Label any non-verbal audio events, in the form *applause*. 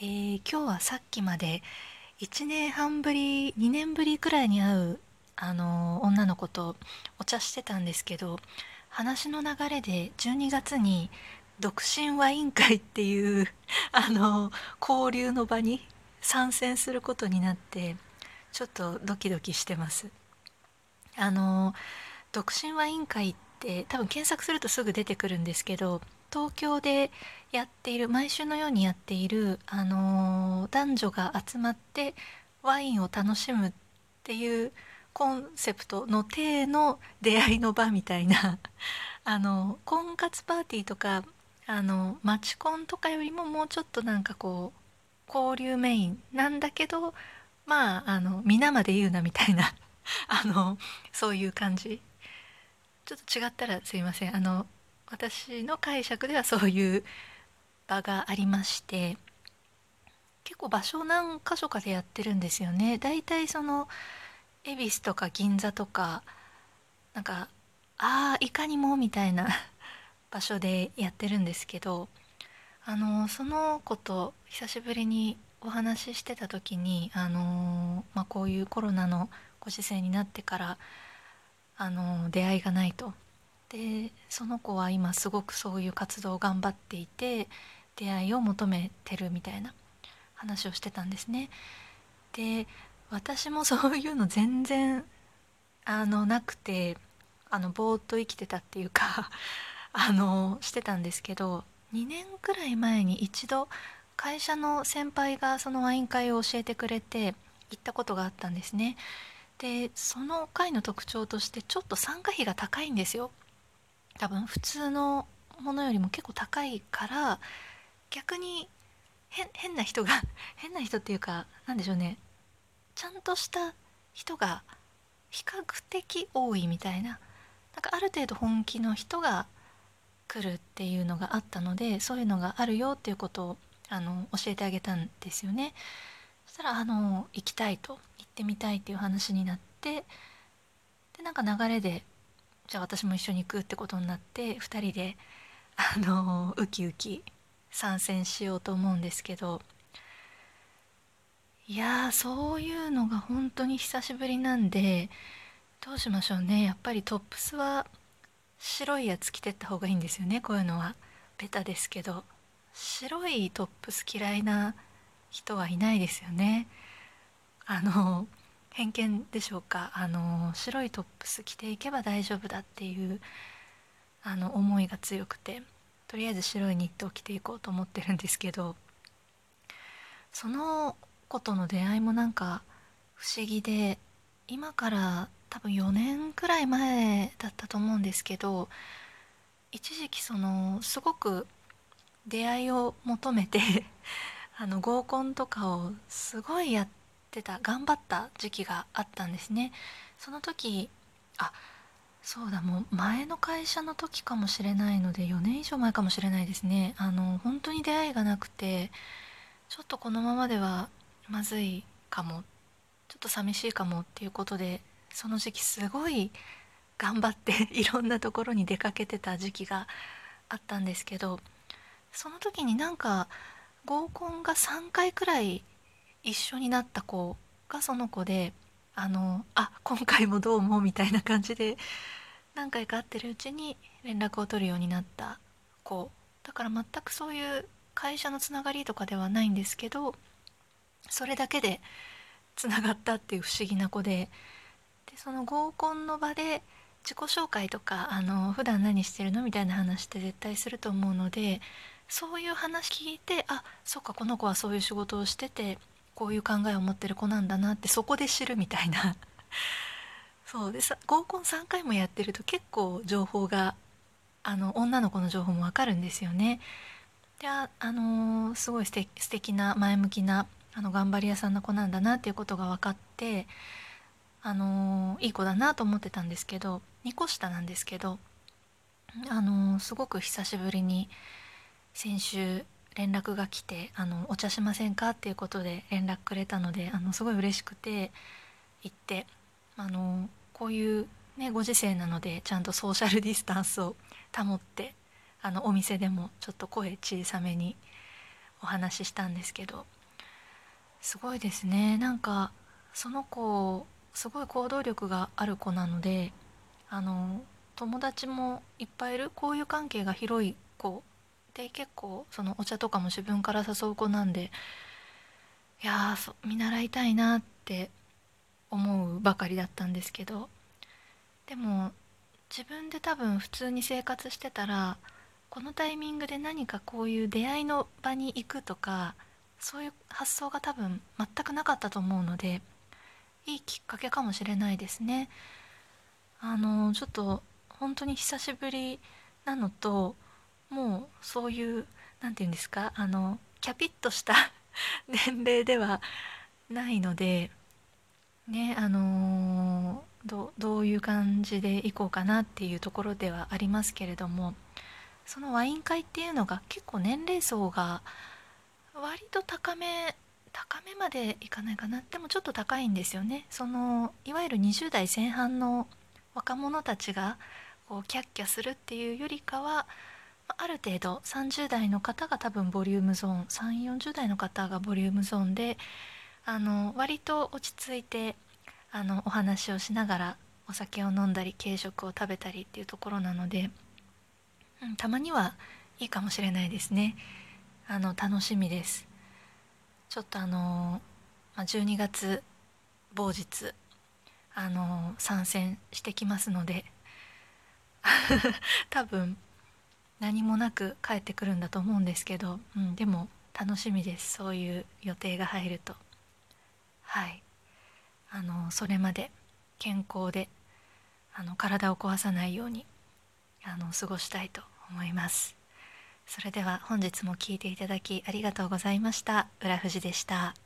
えー今日はさっきまで1年半ぶり2年ぶりくらいに会う、あのー女の子とお茶してたんですけど話の流れで12月に独身ワイン会っていう、*laughs* あのー交流の場に参戦することになってちょっとドキドキしてます。あの独身ワイン会って多分検索するとすぐ出てくるんですけど東京でやっている毎週のようにやっている、あの男女が集まってワインを楽しむっていうコンセプトの体の出会いの場みたいな *laughs* あの婚活パーティーとかあのマチコンとかよりももうちょっとなんかこう交流メインなんだけどまああの皆まで言うなみたいな *laughs* あのそういう感じ。ちょっと違ったらすいません。あの私の解釈ではそういう場がありまして結構場所何箇所かでやってるんですよね。だいたいその恵比寿とか銀座とかなんかああいかにもみたいな *laughs* 場所でやってるんですけどあのその子と久しぶりにお話ししてた時にあの、まあ、こういうコロナのご時世になってからあの出会いがないと。でその子は今すごくそういう活動を頑張っていて出会いを求めてるみたいな話をしてたんですね。で私もそういうの全然あのなくてあのぼーっと生きてたっていうか *laughs* あのしてたんですけど2年くらい前に一度会社の先輩がそのワイン会を教えてくれて行ったことがあったんですね。でその会の特徴としてちょっと参加費が高いんですよ。多分普通のものよりも結構高いから逆に変な人が *laughs* 変な人っていうかなんでしょうねちゃんとした人が比較的多いみたいななんかある程度本気の人が来るっていうのがあったのでそういうのがあるよっていうことをあの教えてあげたんですよね。したらあの行きたいと行ってみたいっていう話になってでなんか流れでじゃあ私も一緒に行くってことになって2人であのウキウキ参戦しようと思うんですけどいやそういうのが本当に久しぶりなんでどうしましょうね。やっぱりトップスは白いやつ着てった方がいいんですよねこういうのは。ベタですけど。白いトップス嫌いな人はいないですよね。あの偏見でしょうか。あの白いトップス着ていけば大丈夫だっていうあの思いが強くてとりあえず白いニットを着ていこうと思ってるんですけどその子との出会いもなんか不思議で今から多分4年くらい前だったと思うんですけど一時期そのすごく出会いを求めてあの合コンとかをすごいやってた頑張った時期があったんですね。その時あそうだもう前の会社の時かもしれないので4年以上前かもしれないですね。あの本当に出会いがなくてちょっとこのままではまずいかもちょっと寂しいかもっていうことでその時期すごい頑張って *laughs* いろんなところに出かけてた時期があったんですけどその時になんか合コンが3回くらい一緒になった子がその子であのあ今回もどうもみたいな感じで何回か会ってるうちに連絡を取るようになった子。だから全くそういう会社のつながりとかではないんですけどそれだけでつながったっていう不思議な子ででその合コンの場で自己紹介とかあの普段何してるのみたいな話って絶対すると思うのでそういう話聞いてあそっかこの子はそういう仕事をしててこういう考えを持ってる子なんだなってそこで知るみたいな *laughs* そうでさ合コン3回もやってると結構情報があの女の子の情報もわかるんですよね。であ、のーすごい素敵素敵な前向きなあの頑張り屋さんの子なんだなっていうことが分かって、あのーいい子だなと思ってたんですけど2個下なんですけど、あのーすごく久しぶりに先週連絡が来て「あのお茶しませんか?」っていうことで連絡くれたのであのすごい嬉しくて行ってあのこういう、ね、ご時世なのでちゃんとソーシャル *laughs* ディスタンスを保ってあのお店でもちょっと声小さめにお話ししたんですけどすごいですねなんかその子すごい行動力がある子なのであの友達もいっぱいいる交友関係が広い子で結構そのお茶とかも自分から誘う子なんでいや見習いたいなって思うばかりだったんですけどでも自分で多分普通に生活してたらこのタイミングで何かこういう出会いの場に行くとかそういう発想が多分全くなかったと思うのでいいきっかけかもしれないですね。あのちょっと本当に久しぶりなのともうそういう何て言うんですかあのキャピッとした *laughs* 年齢ではないのでねあのどどういう感じでいこうかなっていうところではありますけれどもそのワイン会っていうのが結構年齢層が割と高め高めまでいかないかな。でもちょっと高いんですよね。そのいわゆる20代前半の若者たちがこうキャッキャするっていうよりかはある程度30代の方が多分ボリュームゾーン3040代の方がボリュームゾーンであの割と落ち着いてあのお話をしながらお酒を飲んだり軽食を食べたりっていうところなので、うん、たまにはいいかもしれないですね。あの楽しみです。ちょっとあの、ま、12月某日あの参戦してきますので *laughs* 多分何もなく帰ってくるんだと思うんですけど、うん、でも楽しみです。そういう予定が入ると。はい。あのそれまで健康であの体を壊さないようにあの過ごしたいと思います。それでは本日も聴いていただきありがとうございました。浦富士でした。